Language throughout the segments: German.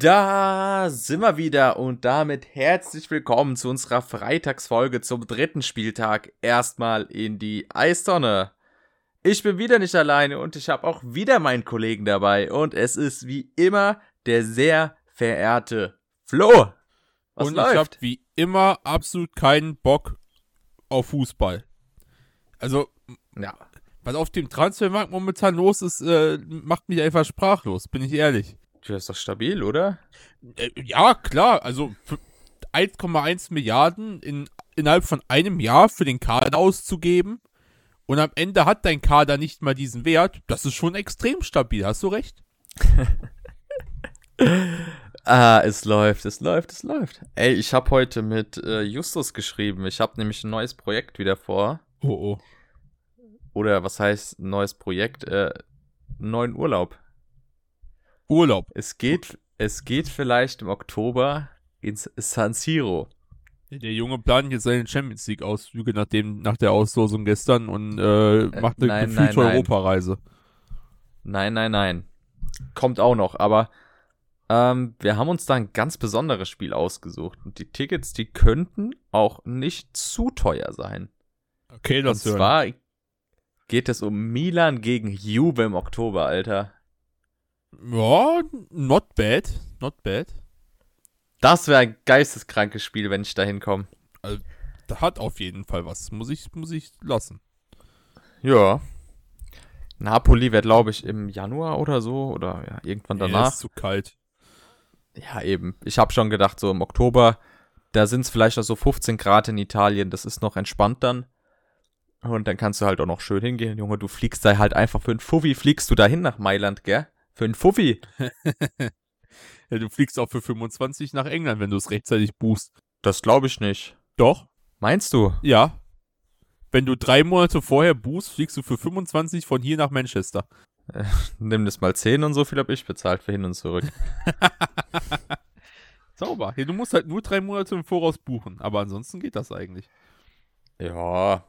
Da sind wir wieder und damit herzlich willkommen zu unserer Freitagsfolge zum dritten Spieltag. Erstmal in die Eistonne. Ich bin wieder nicht alleine und ich habe auch wieder meinen Kollegen dabei und es ist wie immer der sehr verehrte Flo. Was und läuft? ich habe wie immer absolut keinen Bock auf Fußball. Also, ja. Was auf dem Transfermarkt momentan los ist, äh, macht mich einfach sprachlos, bin ich ehrlich. Du ist doch stabil, oder? Äh, ja, klar. Also 1,1 Milliarden in, innerhalb von einem Jahr für den Kader auszugeben und am Ende hat dein Kader nicht mal diesen Wert, das ist schon extrem stabil, hast du recht? ah, es läuft, es läuft, es läuft. Ey, ich habe heute mit äh, Justus geschrieben. Ich habe nämlich ein neues Projekt wieder vor. Oh oh. Oder was heißt neues Projekt? Äh, neuen Urlaub. Urlaub. Es geht, es geht vielleicht im Oktober ins San Siro. Der Junge plant jetzt seine Champions League Ausflüge nach, dem, nach der Auslosung gestern und äh, äh macht eine nein, gefühlte nein, nein. Europareise. Nein, nein, nein. Kommt auch noch, aber ähm, wir haben uns da ein ganz besonderes Spiel ausgesucht. Und die Tickets, die könnten auch nicht zu teuer sein. Okay, das Und zwar geht es um Milan gegen Juve im Oktober, Alter. Ja, not bad. Not bad. Das wäre ein geisteskrankes Spiel, wenn ich da hinkomme. Also, da hat auf jeden Fall was. Muss ich, muss ich lassen. Ja. Napoli wird, glaube ich, im Januar oder so oder ja, irgendwann danach. Ja, ist zu kalt. Ja, eben. Ich habe schon gedacht, so im Oktober, da sind es vielleicht noch so 15 Grad in Italien. Das ist noch entspannt dann. Und dann kannst du halt auch noch schön hingehen, Junge. Du fliegst da halt einfach für ein Fuffi, fliegst du dahin nach Mailand, gell? Für einen Fuffi. ja, du fliegst auch für 25 nach England, wenn du es rechtzeitig buchst. Das glaube ich nicht. Doch. Meinst du? Ja. Wenn du drei Monate vorher buchst, fliegst du für 25 von hier nach Manchester. Äh, nimm das mal 10 und so viel habe ich bezahlt für hin und zurück. Sauber. Ja, du musst halt nur drei Monate im Voraus buchen, aber ansonsten geht das eigentlich. Ja.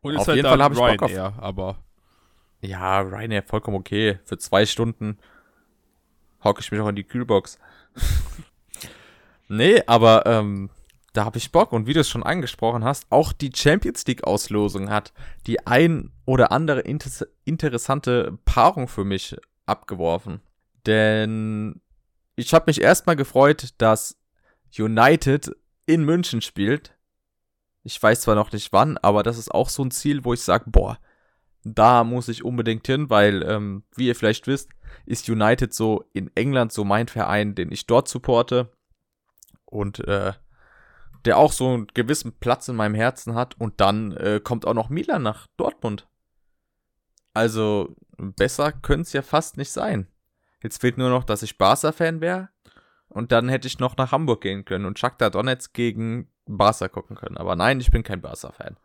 Und auf halt jeden Fall habe ich Bock auf. Aber ja, Ryanair vollkommen okay. Für zwei Stunden hocke ich mich auch in die Kühlbox. nee, aber ähm, da habe ich Bock. Und wie du es schon angesprochen hast, auch die Champions League-Auslosung hat die ein oder andere inter interessante Paarung für mich abgeworfen. Denn ich habe mich erstmal gefreut, dass United in München spielt. Ich weiß zwar noch nicht wann, aber das ist auch so ein Ziel, wo ich sage, boah, da muss ich unbedingt hin, weil, ähm, wie ihr vielleicht wisst, ist United so in England so mein Verein, den ich dort supporte und äh, der auch so einen gewissen Platz in meinem Herzen hat. Und dann äh, kommt auch noch Milan nach Dortmund. Also besser könnte es ja fast nicht sein. Jetzt fehlt nur noch, dass ich Barca-Fan wäre. Und dann hätte ich noch nach Hamburg gehen können und Shakhtar Donetsk gegen Barca gucken können. Aber nein, ich bin kein Barca-Fan.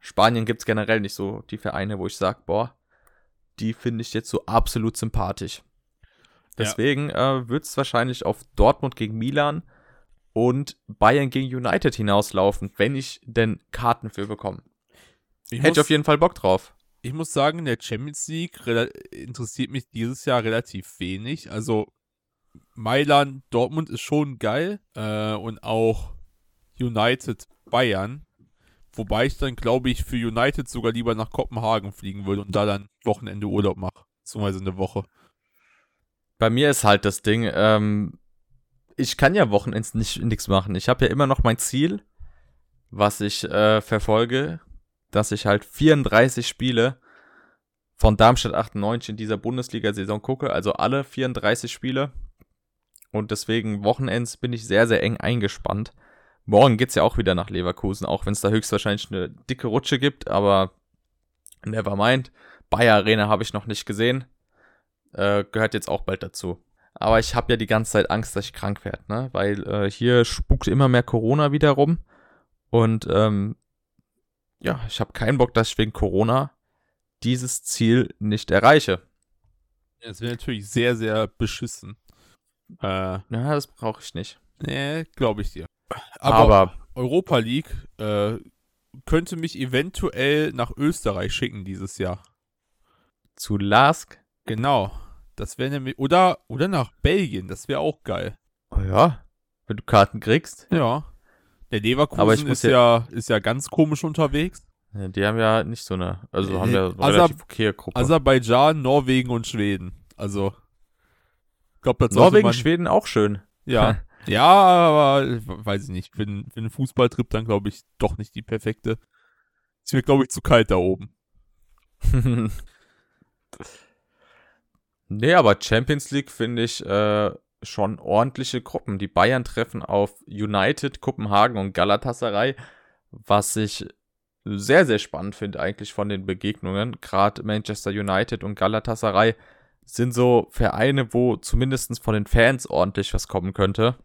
Spanien gibt es generell nicht so die Vereine, wo ich sage, boah, die finde ich jetzt so absolut sympathisch. Deswegen ja. äh, wird es wahrscheinlich auf Dortmund gegen Milan und Bayern gegen United hinauslaufen, wenn ich denn Karten für bekomme. Ich Hätte muss, ich auf jeden Fall Bock drauf. Ich muss sagen, der Champions League interessiert mich dieses Jahr relativ wenig. Also Mailand, Dortmund ist schon geil äh, und auch United, Bayern. Wobei ich dann, glaube ich, für United sogar lieber nach Kopenhagen fliegen würde und da dann Wochenende Urlaub mache. Beziehungsweise eine Woche. Bei mir ist halt das Ding, ähm, ich kann ja Wochenends nicht nichts machen. Ich habe ja immer noch mein Ziel, was ich äh, verfolge, dass ich halt 34 Spiele von Darmstadt 98 in dieser Bundesliga-Saison gucke, also alle 34 Spiele. Und deswegen Wochenends bin ich sehr, sehr eng eingespannt. Morgen geht's ja auch wieder nach Leverkusen, auch wenn es da höchstwahrscheinlich eine dicke Rutsche gibt, aber never mind. Bayer Arena habe ich noch nicht gesehen. Äh, gehört jetzt auch bald dazu. Aber ich habe ja die ganze Zeit Angst, dass ich krank werde, ne? Weil äh, hier spukt immer mehr Corona wieder rum. Und ähm, ja, ich habe keinen Bock, dass ich wegen Corona dieses Ziel nicht erreiche. Das wäre natürlich sehr, sehr beschissen. Äh, ja, das brauche ich nicht. Nee, glaube ich dir. Aber, Aber Europa League äh, könnte mich eventuell nach Österreich schicken dieses Jahr. Zu Lask? Genau. Das wäre nämlich. Oder, oder nach Belgien, das wäre auch geil. Oh ja, wenn du Karten kriegst. Ja. Der Leverkusen ist ja, ist ja ganz komisch unterwegs. Ja, Die haben ja nicht so eine, also haben ja eine Asab- relativ okaye Gruppe. Aserbaidschan, Norwegen und Schweden. Also. Ich glaube, das Norwegen, man, Schweden auch schön. Ja. ja, aber weiß ich nicht. Für, einen- für einen Fußballtrip dann, glaube ich, doch nicht die perfekte. Ist mir, glaube ich, zu kalt da oben. nee, aber Champions League finde ich äh, schon ordentliche Gruppen. Die Bayern treffen auf United, Kopenhagen und Galatasaray, was ich sehr, sehr spannend finde eigentlich von den Begegnungen. Gerade Manchester United und Galatasaray sind so Vereine, wo zumindest von den Fans ordentlich was kommen könnte.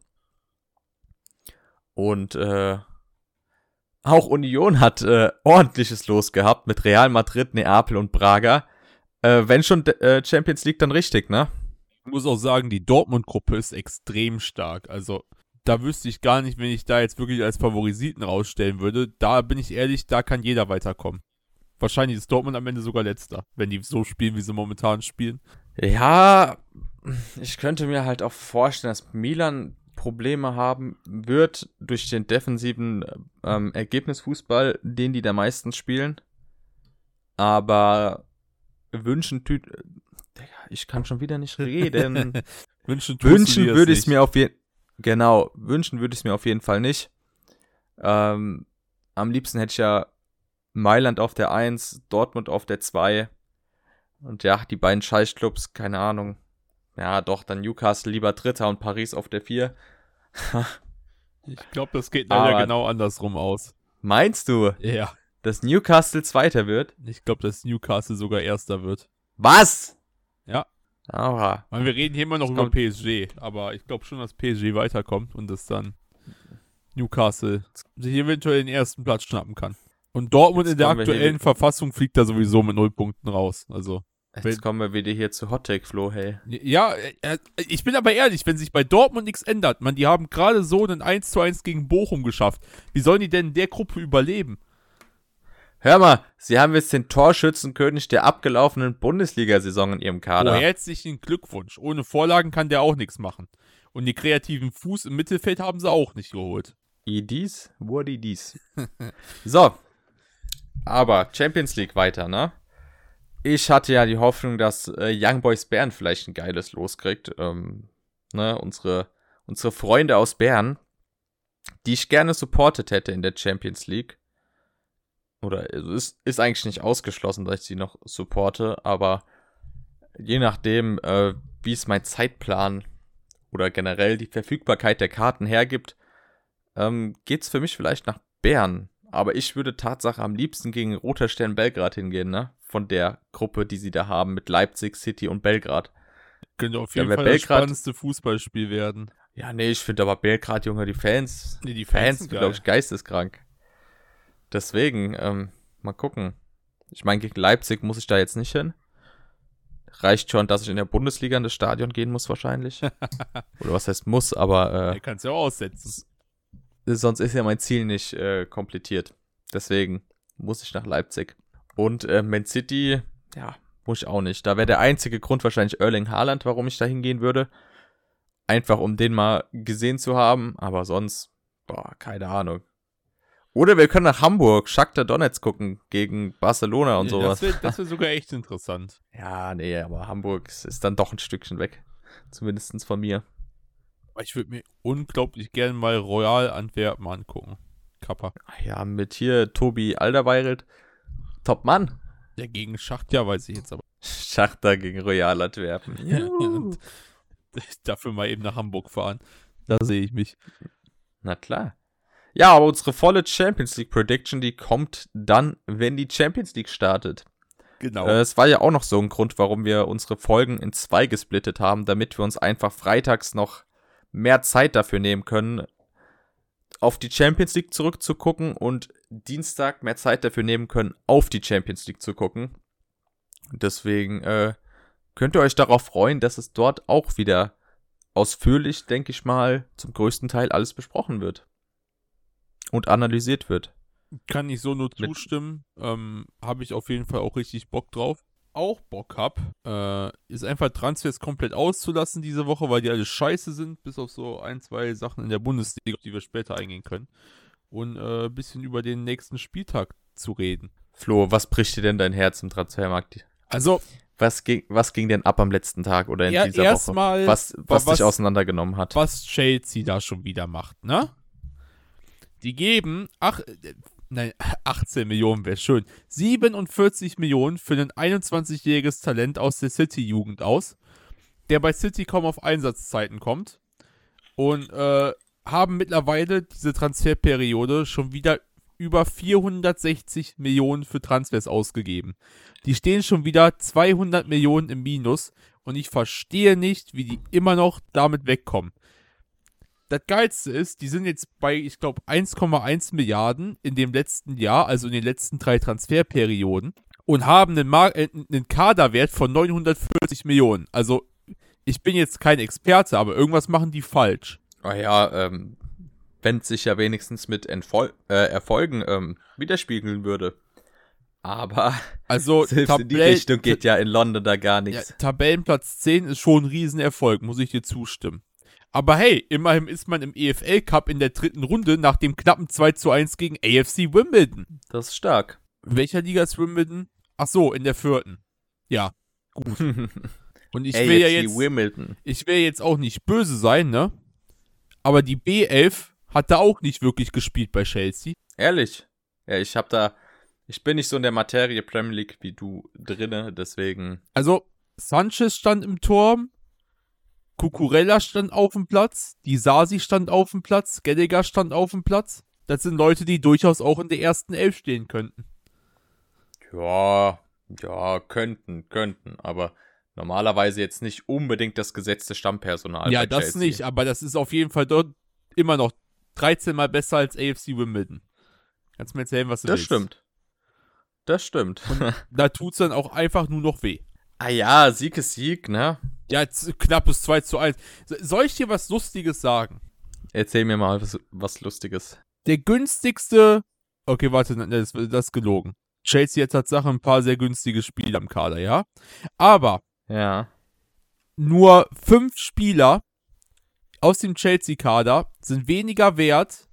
Und äh, auch Union hat äh, ordentliches Los gehabt mit Real Madrid, Neapel und Braga. Äh, wenn schon äh, Champions League, dann richtig, ne? Ich muss auch sagen, die Dortmund-Gruppe ist extrem stark. Also, da wüsste ich gar nicht, wenn ich da jetzt wirklich als Favorisiten rausstellen würde. Da bin ich ehrlich, da kann jeder weiterkommen. Wahrscheinlich ist Dortmund am Ende sogar letzter, wenn die so spielen, wie sie momentan spielen. Ja, ich könnte mir halt auch vorstellen, dass Milan Probleme haben wird durch den defensiven ähm, Ergebnisfußball, den die da meistens spielen. Aber wünschen ich kann schon wieder nicht reden. Wünschen, wünschen würde ich es mir auf jeden Genau, wünschen würde ich es mir auf jeden Fall nicht. Ähm, am liebsten hätte ich ja Mailand auf der 1, Dortmund auf der 2. Und ja, die beiden Scheißclubs, keine Ahnung. Ja, doch, dann Newcastle lieber Dritter und Paris auf der 4. Ich glaube, das geht leider genau andersrum aus. Meinst du, Ja. dass Newcastle Zweiter wird? Ich glaube, dass Newcastle sogar Erster wird. Was? Ja. Aber Weil wir reden hier immer noch Das über PSG, aber ich glaube schon, dass PSG weiterkommt und dass dann Newcastle sich eventuell den ersten Platz schnappen kann. Und Dortmund Jetzt in der aktuellen Verfassung fliegt da sowieso mit null Punkten raus. Also jetzt kommen wir wieder hier zu Hot Take Flo, hey. ja, äh, ich bin aber ehrlich, wenn sich bei Dortmund nichts ändert, man, die haben gerade so einen 1 zu 1 gegen Bochum geschafft. Wie sollen die denn in der Gruppe überleben? Hör mal, sie haben jetzt den Torschützenkönig der abgelaufenen Bundesliga-Saison in ihrem Oh, Kader. herzlichen Glückwunsch. Ohne Vorlagen kann der auch nichts machen. Und die kreativen Fuß im Mittelfeld haben sie auch nicht geholt. Idis, what Idis. so. Aber Champions League weiter, ne? Ich hatte ja die Hoffnung, dass äh, Young Boys Bern vielleicht ein geiles Los kriegt. Ähm, ne, unsere, unsere Freunde aus Bern, die ich gerne supportet hätte in der Champions League. Oder es ist, ist eigentlich nicht ausgeschlossen, dass ich sie noch supporte, aber je nachdem, äh, wie es mein Zeitplan oder generell die Verfügbarkeit der Karten hergibt, ähm, geht's für mich vielleicht nach Bern. Aber ich würde Tatsache am liebsten gegen Roter Stern Belgrad hingehen, ne? Von der Gruppe, die sie da haben mit Leipzig, City und Belgrad. Könnte auf Ja, jeden wer Fall das Belgrad- spannendste Fußballspiel werden. Ja, nee, ich finde aber Belgrad, Junge, die Fans, Nee, die Fans sind sind, glaube ich, geisteskrank. Deswegen, ähm, mal gucken. Ich meine, gegen Leipzig muss ich da jetzt nicht hin. Reicht schon, dass ich in der Bundesliga in das Stadion gehen muss, wahrscheinlich. Oder was heißt muss, aber äh, kannst ja auch aussetzen. Sonst ist ja mein Ziel nicht äh, komplettiert. Deswegen muss ich nach Leipzig. Und äh, Man City, ja, muss ich auch nicht. Da wäre der einzige Grund wahrscheinlich Erling Haaland, warum ich da hingehen würde. Einfach um den mal gesehen zu haben, aber sonst, boah, keine Ahnung. Oder wir können nach Hamburg, Shakhtar Donetsk gucken gegen Barcelona und sowas. Das wäre wär sogar echt interessant. Ja, nee, aber Hamburg ist dann doch ein Stückchen weg. Zumindest von mir. Ich würde mir unglaublich gerne mal Royal Antwerpen angucken. Kappa. Ja, mit hier Tobi Alderweireld. Top Mann. Der gegen Schacht, ja, weiß ich jetzt aber. Schachter gegen Royal Antwerpen. Dafür mal eben nach Hamburg fahren. Da sehe ich mich. Na klar. Ja, aber unsere volle Champions League Prediction, die kommt dann, wenn die Champions League startet. Genau. Äh, es war ja auch noch so ein Grund, warum wir unsere Folgen in zwei gesplittet haben, damit wir uns einfach freitags noch mehr Zeit dafür nehmen können, auf die Champions League zurückzugucken und Dienstag mehr Zeit dafür nehmen können, auf die Champions League zu gucken. Deswegen äh, könnt ihr euch darauf freuen, dass es dort auch wieder ausführlich, denke ich mal, zum größten Teil alles besprochen wird und analysiert wird. Kann ich so nur zustimmen. Ähm, Habe ich auf jeden Fall auch richtig Bock drauf. Auch Bock habe, äh, ist einfach Transfers komplett auszulassen diese Woche, weil die alle scheiße sind, bis auf so ein, zwei Sachen in der Bundesliga, die wir später eingehen können. Und äh, ein bisschen über den nächsten Spieltag zu reden. Flo, was bricht dir denn dein Herz im Transfermarkt? Also, Was ging, was ging denn ab am letzten Tag oder in Ja, dieser Woche? Was, was, was- dich auseinandergenommen hat? was Chelsea da schon wieder macht, ne? Die geben, ach, äh, nein, 18 Millionen wäre schön, 47 Millionen für ein 21-jähriges Talent aus der City-Jugend aus, der bei City kaum auf Einsatzzeiten kommt und äh, haben mittlerweile diese Transferperiode schon wieder über 460 Millionen für Transfers ausgegeben. Die stehen schon wieder 200 Millionen im Minus und ich verstehe nicht, wie die immer noch damit wegkommen. Das Geilste ist, die sind jetzt bei, ich glaube, 1,1 Milliarden in dem letzten Jahr, also in den letzten drei Transferperioden und haben einen, Mar äh, einen Kaderwert von 940 Millionen. Also, ich bin jetzt kein Experte, aber irgendwas machen die falsch. Ah ja, ähm, wenn es sich ja wenigstens mit Entfol äh, Erfolgen ähm, widerspiegeln würde. Aber Also, selbst in die Richtung geht ja in London da gar Ja, nichts. Tabellenplatz 10 ist schon ein Riesenerfolg, muss ich dir zustimmen. Aber hey, immerhin ist man im EFL Cup in der dritten Runde nach dem knappen 2 zu 1 gegen AFC Wimbledon. Das ist stark. In welcher Liga ist Wimbledon? Ach so, in der vierten. Ja, und ich will ja jetzt, Wimbledon. ich will jetzt auch nicht böse sein, ne? Aber die B11 hat da auch nicht wirklich gespielt bei Chelsea. Ehrlich. Ja, ich hab da, ich bin nicht so in der Materie Premier League wie du drinne, deswegen. Also, Sanchez stand im Turm, Cucurella stand auf dem Platz, die Sasi stand auf dem Platz, Gallagher stand auf dem Platz. Das sind Leute, die durchaus auch in der ersten Elf stehen könnten. Ja, ja, könnten, könnten, aber normalerweise jetzt nicht unbedingt das gesetzte Stammpersonal. ja, das Chelsea. nicht, aber das ist auf jeden Fall dort immer noch 13 mal besser als AFC Wimbledon. Kannst mir erzählen, was du Das willst. stimmt. Das stimmt. Da tut's dann auch einfach nur noch weh. ah ja, Sieg ist Sieg, ne? Ja, jetzt knappes 2 zu 1. So- Soll ich dir was Lustiges sagen? Erzähl mir mal was, was Lustiges. Der günstigste. Okay, warte, das, das ist gelogen. Chelsea hat Tatsache ein paar sehr günstige Spieler im Kader, ja? Aber Ja. nur fünf Spieler aus dem Chelsea-Kader sind weniger wert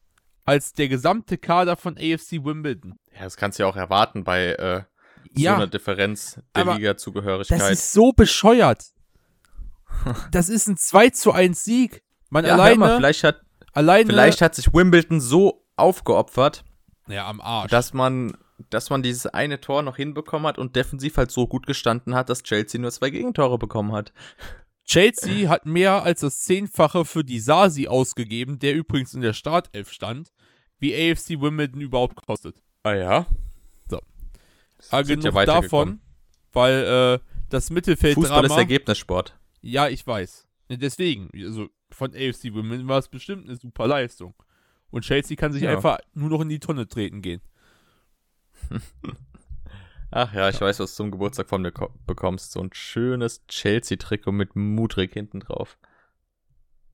als der gesamte Kader von AFC Wimbledon. Ja, das kannst du ja auch erwarten bei äh, so Ja. einer Differenz der Liga-Zugehörigkeit. Das ist so bescheuert. Das ist ein 2 zu 1 Sieg. Man ja, alleine, mal, vielleicht hat, alleine. vielleicht hat sich Wimbledon so aufgeopfert, Ja, am Arsch. dass man, dass man dieses eine Tor noch hinbekommen hat und defensiv halt so gut gestanden hat, dass Chelsea nur zwei Gegentore bekommen hat. Chelsea hat mehr als das Zehnfache für die Sasi ausgegeben, der übrigens in der Startelf stand, wie AFC Wimbledon überhaupt kostet. Ah ja? So. Sind Aber ja genug weitergekommen. davon, weil äh, das Fußball ist. Ergebnissport. Ja, ich weiß. Ja, Deswegen, also von AFC Wimbledon war es bestimmt eine super Leistung. Und Chelsea kann sich Ja. einfach nur noch in die Tonne treten gehen. Ach ja, ich weiß, was du zum Geburtstag von mir ko- bekommst. So ein schönes Chelsea-Trikot mit Mudrik hinten drauf.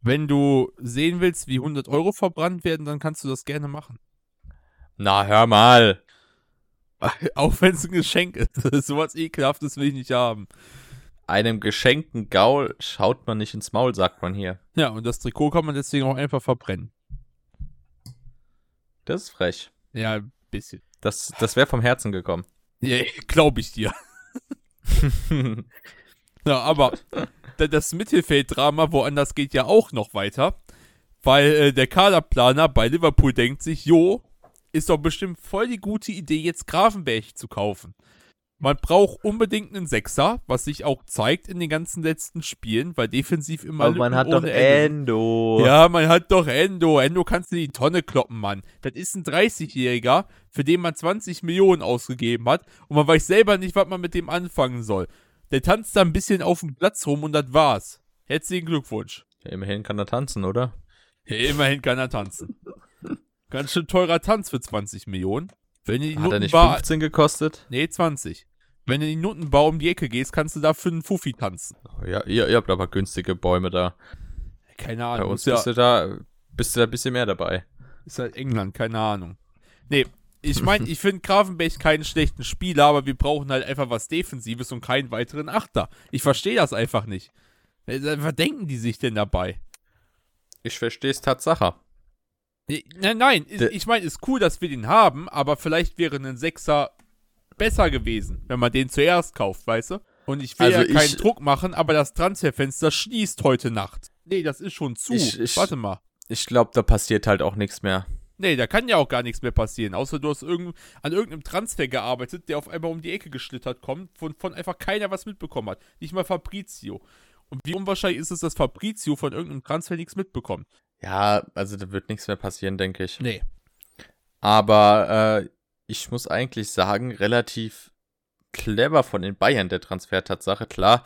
Wenn du sehen willst, wie 100 Euro verbrannt werden, dann kannst du das gerne machen. Na, hör mal. Auch wenn es ein Geschenk ist. Sowas ekelhaftes will ich nicht haben. Einem geschenkten Gaul schaut man nicht ins Maul, sagt man hier. Ja, und das Trikot kann man deswegen auch einfach verbrennen. Das ist frech. Ja, ein bisschen. Das, das wäre vom Herzen gekommen. Ja, glaube ich dir. Ja, aber da- das Mittelfelddrama woanders geht ja auch noch weiter, weil äh, der Kaderplaner bei Liverpool denkt sich, jo, ist doch bestimmt voll die gute Idee, jetzt Grafenberg zu kaufen. Man braucht unbedingt einen Sechser, was sich auch zeigt in den ganzen letzten Spielen, weil defensiv immer Aber man hat doch sind. Endo. Ja, man hat doch Endo. Endo kannst du in die Tonne kloppen, Mann. Das ist ein 30-Jähriger, für den man 20 Millionen ausgegeben hat und man weiß selber nicht, was man mit dem anfangen soll. Der tanzt da ein bisschen auf dem Platz rum und das war's. Herzlichen Glückwunsch. Ja, immerhin kann er tanzen, oder? Ja, immerhin kann er tanzen. Ganz schön teurer Tanz für 20 Millionen. Wenn du die Hat er nicht Nuttenbar, 15 gekostet? nee, 20. Wenn du in die Nuttenbau um die Ecke gehst, kannst du da für einen Fuffi tanzen. Ja, ihr, ihr habt aber günstige Bäume da. Keine Bei Ahnung. uns ist ja, bist du da, bist du da ein bisschen mehr dabei. Ist halt England, keine Ahnung. Nee, ich meine, ich finde Grafenberg keinen schlechten Spieler, aber wir brauchen halt einfach was Defensives und keinen weiteren Achter. Ich verstehe das einfach nicht. Was denken die sich denn dabei? Ich verstehe es Tatsache. Nein, nein, ich meine, ist cool, dass wir den haben, aber vielleicht wäre ein Sechser besser gewesen, wenn man den zuerst kauft, weißt du? Und ich will also ja keinen ich, Druck machen, aber das Transferfenster schließt heute Nacht. Nee, das ist schon zu. Ich, ich, Warte mal. Ich glaube, da passiert halt auch nichts mehr. Nee, da kann ja auch gar nichts mehr passieren, außer du hast irgend, an irgendeinem Transfer gearbeitet, der auf einmal um die Ecke geschlittert kommt, von, von einfach keiner was mitbekommen hat. Nicht mal Fabrizio. Und wie unwahrscheinlich ist es, dass Fabrizio von irgendeinem Transfer nichts mitbekommt? Ja, also da wird nichts mehr passieren, denke ich. Nee. Aber äh, ich muss eigentlich sagen, relativ clever von den Bayern, der Transfer-Tatsache. Klar,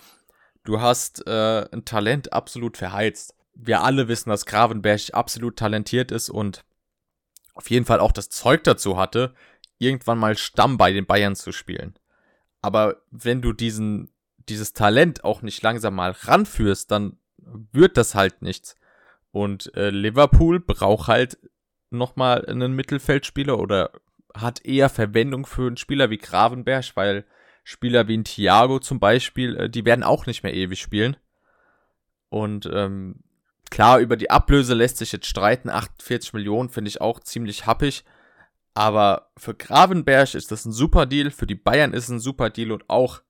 du hast äh, ein Talent absolut verheizt. Wir alle wissen, dass Gravenberg absolut talentiert ist und auf jeden Fall auch das Zeug dazu hatte, irgendwann mal Stamm bei den Bayern zu spielen. Aber wenn du diesen, dieses Talent auch nicht langsam mal ranführst, dann wird das halt nichts. Und äh, Liverpool braucht halt nochmal einen Mittelfeldspieler oder hat eher Verwendung für einen Spieler wie Gravenberg, weil Spieler wie ein Thiago zum Beispiel, äh, die werden auch nicht mehr ewig spielen. Und ähm, klar, über die Ablöse lässt sich jetzt streiten. 48 Millionen finde ich auch ziemlich happig. Aber für Gravenberg ist das ein super Deal, für die Bayern ist es ein super Deal und auch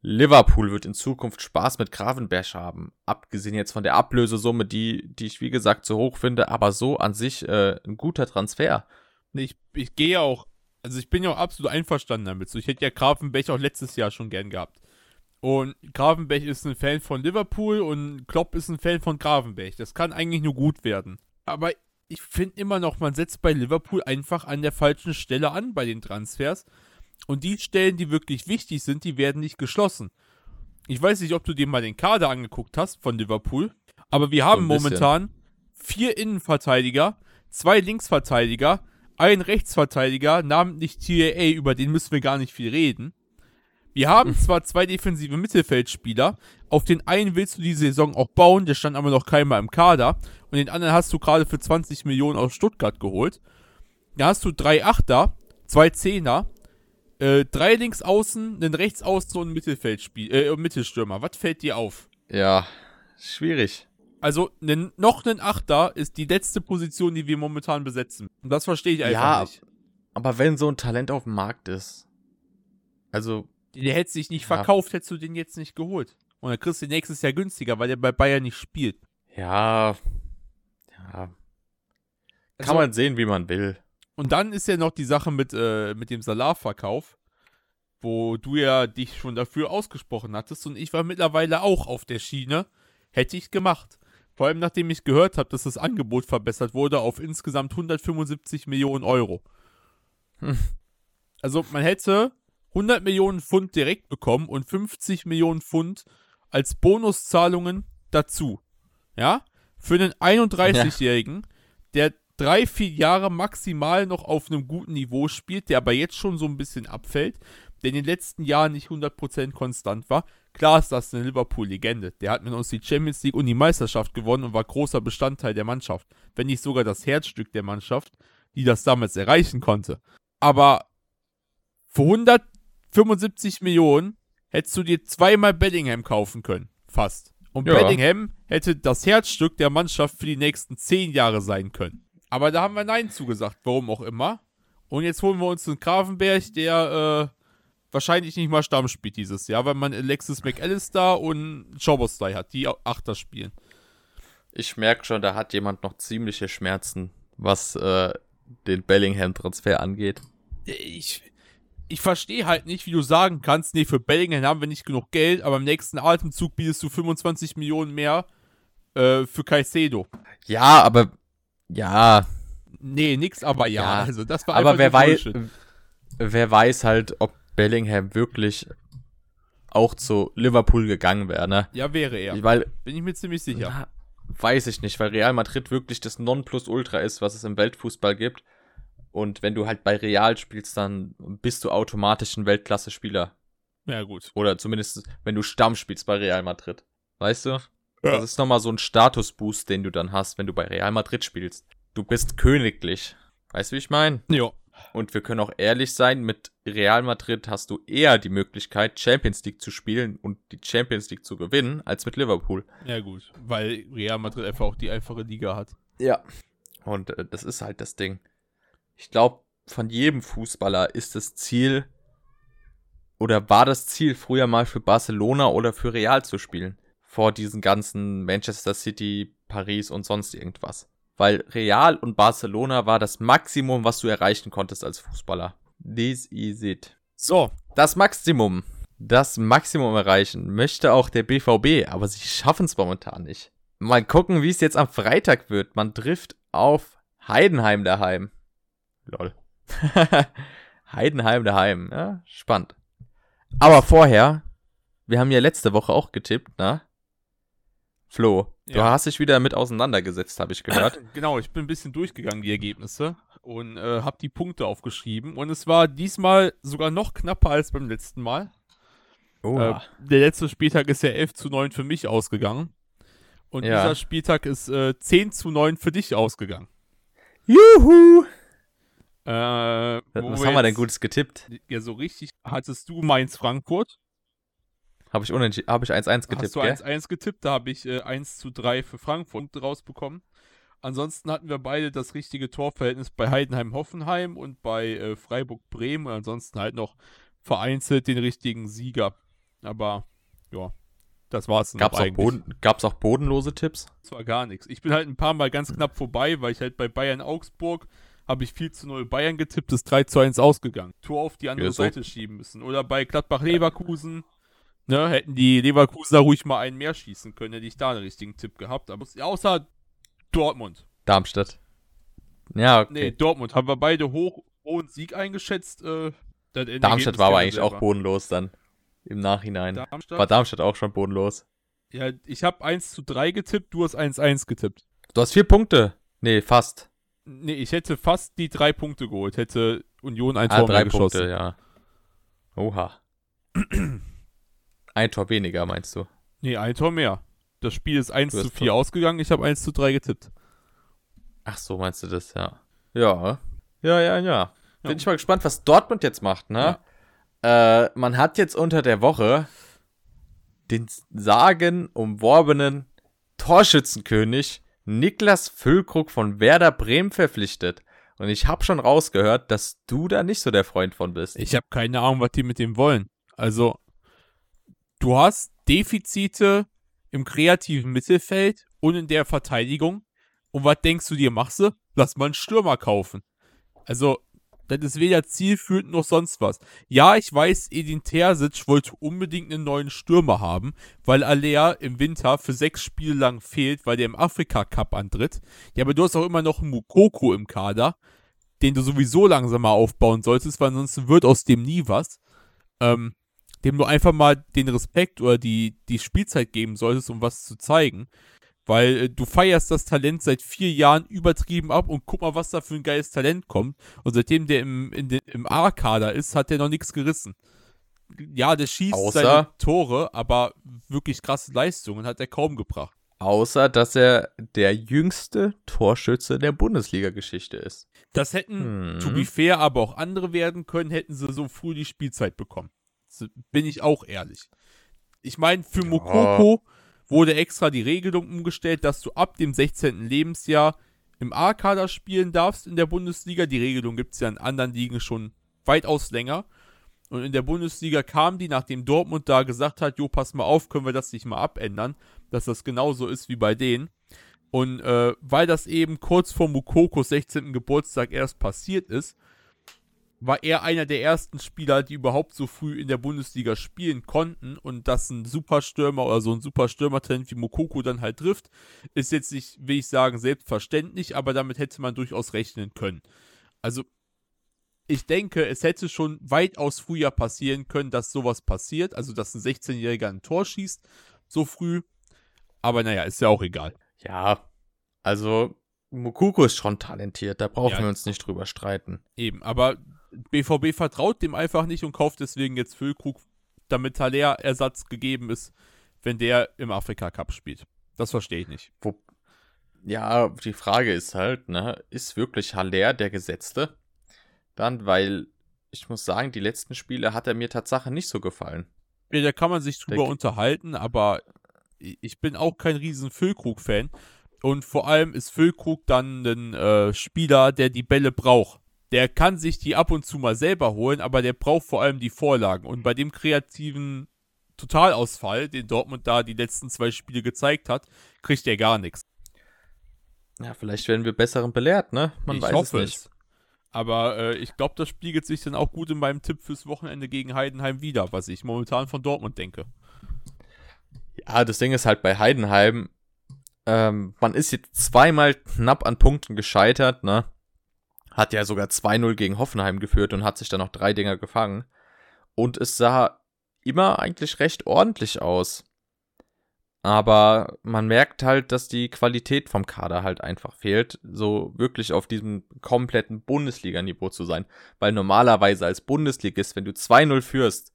Liverpool wird in Zukunft Spaß mit Gravenberg haben. Abgesehen jetzt von der Ablösesumme, die, die ich wie gesagt so hoch finde, aber so an sich äh, ein guter Transfer. Ich, ich gehe auch, also ich bin ja auch absolut einverstanden damit. So, ich hätte ja Gravenberg auch letztes Jahr schon gern gehabt. Und Gravenberg ist ein Fan von Liverpool und Klopp ist ein Fan von Gravenberg. Das kann eigentlich nur gut werden. Aber ich finde immer noch, man setzt bei Liverpool einfach an der falschen Stelle an bei den Transfers. Und die Stellen, die wirklich wichtig sind, die werden nicht geschlossen. Ich weiß nicht, ob du dir mal den Kader angeguckt hast von Liverpool, aber wir haben so momentan vier Innenverteidiger, zwei Linksverteidiger, einen Rechtsverteidiger, namentlich TAA, über den müssen wir gar nicht viel reden. Wir haben zwar zwei defensive Mittelfeldspieler, auf den einen willst du die Saison auch bauen, der stand aber noch keiner im Kader, und den anderen hast du gerade für 20 Millionen aus Stuttgart geholt. Da hast du drei Achter, zwei Zehner, äh, drei links außen, einen rechts außen und einen Mittelfeldspiel, äh, Mittelstürmer. Was fällt dir auf? Ja, schwierig. Also nen, noch ein Achter ist die letzte Position, die wir momentan besetzen. Und das verstehe ich einfach ja, nicht. Aber wenn so ein Talent auf dem Markt ist, also der hätte sich nicht ja. verkauft, hättest du den jetzt nicht geholt. Und dann kriegst du den nächstes Jahr günstiger, weil der bei Bayern nicht spielt. Ja, ja. Kann also, man sehen, wie man will. Und dann ist ja noch die Sache mit, äh, mit dem Salarverkauf, wo du ja dich schon dafür ausgesprochen hattest und ich war mittlerweile auch auf der Schiene. Hätte ich gemacht. Vor allem nachdem ich gehört habe, dass das Angebot verbessert wurde auf insgesamt 175 Millionen Euro. Hm. Also man hätte 100 Millionen Pfund direkt bekommen und 50 Millionen Pfund als Bonuszahlungen dazu. Ja? Für einen 31-Jährigen, ja. der drei, vier Jahre maximal noch auf einem guten Niveau spielt, der aber jetzt schon so ein bisschen abfällt, der in den letzten Jahren nicht 100% konstant war. Klar ist das eine Liverpool-Legende. Der hat mit uns die Champions League und die Meisterschaft gewonnen und war großer Bestandteil der Mannschaft. Wenn nicht sogar das Herzstück der Mannschaft, die das damals erreichen konnte. Aber für 175 Millionen hättest du dir zweimal Bellingham kaufen können. Fast. Und ja. Bellingham hätte das Herzstück der Mannschaft für die nächsten zehn Jahre sein können. Aber da haben wir Nein zugesagt, warum auch immer. Und jetzt holen wir uns einen Grafenberg, der äh, wahrscheinlich nicht mal Stamm spielt dieses Jahr, weil man Alexis McAllister und Schauberstei hat, die Achter spielen. Ich merke schon, da hat jemand noch ziemliche Schmerzen, was äh, den Bellingham-Transfer angeht. Ich, ich verstehe halt nicht, wie du sagen kannst, nee, für Bellingham haben wir nicht genug Geld, aber im nächsten Atemzug bietest du 25 Millionen mehr äh, für Caicedo. Ja, aber ja. Nee, nix, aber ja. ja. Also das war aber wer weiß, wer weiß halt, ob Bellingham wirklich auch zu Liverpool gegangen wäre, ne? Ja, wäre er. Weil, Bin ich mir ziemlich sicher. Na, weiß ich nicht, weil Real Madrid wirklich das Nonplusultra ist, was es im Weltfußball gibt. Und wenn du halt bei Real spielst, dann bist du automatisch ein Weltklasse-Spieler. Ja, gut. Oder zumindest, wenn du Stamm spielst bei Real Madrid. Weißt du? Ja. Das ist nochmal so ein Statusboost, den du dann hast, wenn du bei Real Madrid spielst. Du bist königlich. Weißt du, wie ich meine? Ja. Und wir können auch ehrlich sein, mit Real Madrid hast du eher die Möglichkeit, Champions League zu spielen und die Champions League zu gewinnen, als mit Liverpool. Ja, gut. Weil Real Madrid einfach auch die einfache Liga hat. Ja. Und äh, das ist halt das Ding. Ich glaube, von jedem Fußballer ist das Ziel oder war das Ziel früher mal für Barcelona oder für Real zu spielen. Vor diesen ganzen Manchester City, Paris und sonst irgendwas. Weil Real und Barcelona war das Maximum, was du erreichen konntest als Fußballer. This is it. So, das Maximum. Das Maximum erreichen möchte auch der BVB, aber sie schaffen es momentan nicht. Mal gucken, wie es jetzt am Freitag wird. Man trifft auf Heidenheim daheim. Lol. Heidenheim daheim. Ja, spannend. Aber vorher, wir haben ja letzte Woche auch getippt, ne? Flo, du Ja. hast dich wieder damit auseinandergesetzt, habe ich gehört. Genau, ich bin ein bisschen durchgegangen, die Ergebnisse, und äh, habe die Punkte aufgeschrieben. Und es war diesmal sogar noch knapper als beim letzten Mal. Oh, Äh, der letzte Spieltag ist ja 11 zu 9 für mich ausgegangen. Und Ja. dieser Spieltag ist äh, 10 zu 9 für dich ausgegangen. Juhu! Äh, Was haben wir denn Gutes getippt? Ja, so richtig hattest du Mainz-Frankfurt. Habe ich, unentschi- hab ich 1-1 Hast getippt, du gell? 1-1 getippt, da habe ich äh, 1 zu 3 für Frankfurt rausbekommen. Ansonsten hatten wir beide das richtige Torverhältnis bei Heidenheim-Hoffenheim und bei äh, Freiburg-Bremen und ansonsten halt noch vereinzelt den richtigen Sieger. Aber ja, das war's dann Gab's auch auch. Boden, auch bodenlose Tipps? Das war gar nichts. Ich bin halt ein paar Mal ganz knapp vorbei, weil ich halt bei Bayern-Augsburg habe ich 4 zu 0 Bayern getippt, ist 3 zu 1 ausgegangen. Tor auf die andere Ja. Seite schieben müssen. Oder bei Gladbach-Leverkusen, ne, hätten die Leverkusener ruhig mal einen mehr schießen können, hätte ich da einen richtigen Tipp gehabt. Aber ja, außer Dortmund. Darmstadt. Ja, okay. Nee, Dortmund haben wir beide hoch, hohen Sieg eingeschätzt. Äh, Darmstadt war aber eigentlich auch selber. bodenlos dann. Im Nachhinein. Darmstadt? War Darmstadt auch schon bodenlos. Ja, ich habe 1 zu 3 getippt, du hast 1-1 getippt. Du hast vier Punkte. Nee, fast. Nee, ich hätte fast die drei Punkte geholt, hätte Union ein Ah, Tor drei mehr geschossen. Punkte, ja. Oha. Ein Tor weniger, meinst du? Nee, ein Tor mehr. Das Spiel ist 1 Du zu hast 4 ausgegangen, ich habe 1 zu 3 getippt. Ach so, meinst du das, ja. Ja. Ja, ja, ja. Bin Ja. ich mal gespannt, was Dortmund jetzt macht, ne? Äh, man hat jetzt unter der Woche den sagenumworbenen Torschützenkönig Niklas Füllkrug von Werder Bremen verpflichtet. Und ich habe schon rausgehört, dass du da nicht so der Freund von bist. Ich habe keine Ahnung, was die mit dem wollen. Also, du hast Defizite im kreativen Mittelfeld und in der Verteidigung. Und was denkst du dir, machst du? Lass mal einen Stürmer kaufen. Also, das ist weder zielführend noch sonst was. Ja, ich weiß, Edin Terzic wollte unbedingt einen neuen Stürmer haben, weil Alea im Winter für sechs Spiele lang fehlt, weil der im Afrika Cup antritt. Ja, aber du hast auch immer noch einen Mukoko im Kader, den du sowieso langsam mal aufbauen solltest, weil ansonsten wird aus dem nie was. Ähm, dem du einfach mal den Respekt oder die, die Spielzeit geben solltest, um was zu zeigen. Weil äh, du feierst das Talent seit vier Jahren übertrieben ab und guck mal, was da für ein geiles Talent kommt. Und seitdem der im, den, im A-Kader ist, hat der noch nichts gerissen. Ja, der schießt Außer- seine Tore, aber wirklich krasse Leistungen hat er kaum gebracht. Außer, dass er der jüngste Torschütze der Bundesliga-Geschichte ist. Das hätten, Hm. to be fair, aber auch andere werden können, hätten sie so früh die Spielzeit bekommen. Bin ich auch ehrlich. Ich meine, für Mokoko wurde extra die Regelung umgestellt, dass du ab dem 16. Lebensjahr im A-Kader spielen darfst in der Bundesliga. Die Regelung gibt es ja in anderen Ligen schon weitaus länger. Und in der Bundesliga kam die, nachdem Dortmund da gesagt hat, jo, pass mal auf, können wir das nicht mal abändern, dass das genauso ist wie bei denen. Und äh, weil das eben kurz vor Mukokos 16. Geburtstag erst passiert ist, war er einer der ersten Spieler, die überhaupt so früh in der Bundesliga spielen konnten. Und dass ein Superstürmer oder so ein Superstürmer-Talent wie Mukoko dann halt trifft, ist jetzt nicht, will ich sagen, selbstverständlich, aber damit hätte man durchaus rechnen können. Also, ich denke, es hätte schon weitaus früher passieren können, dass sowas passiert. Also, dass ein 16-Jähriger ein Tor schießt, so früh. Aber naja, ist ja auch egal. Ja, also Mukuko ist schon talentiert, da brauchen Ja. wir uns nicht drüber streiten. Eben, aber BVB vertraut dem einfach nicht und kauft deswegen jetzt Füllkrug, damit Haller Ersatz gegeben ist, wenn der im Afrika Cup spielt. Das verstehe ich nicht. Wo, ja, die Frage ist halt, ne, ist wirklich Haller der Gesetzte? dann, weil ich muss sagen, die letzten Spiele hat er mir Tatsache nicht so gefallen. Ja, da kann man sich drüber Der- unterhalten, aber ich bin auch kein riesen Füllkrug-Fan. Und vor allem ist Füllkrug dann ein äh, Spieler, der die Bälle braucht. Der kann sich die ab und zu mal selber holen, aber der braucht vor allem die Vorlagen. Und bei dem kreativen Totalausfall, den Dortmund da die letzten zwei Spiele gezeigt hat, kriegt er gar nichts. Ja, vielleicht werden wir besseren belehrt, ne? Man ich weiß hoffe es nicht. es. Aber äh, ich glaube, das spiegelt sich dann auch gut in meinem Tipp fürs Wochenende gegen Heidenheim wieder, was ich momentan von Dortmund denke. Ja, das Ding ist halt bei Heidenheim, ähm, man ist jetzt zweimal knapp an Punkten gescheitert, ne? Hat ja sogar 2-0 gegen Hoffenheim geführt und hat sich dann noch drei Dinger gefangen. Und es sah immer eigentlich recht ordentlich aus. Aber man merkt halt, dass die Qualität vom Kader halt einfach fehlt, so wirklich auf diesem kompletten Bundesliga-Niveau zu sein. Weil normalerweise als Bundesligist, wenn du 2-0 führst,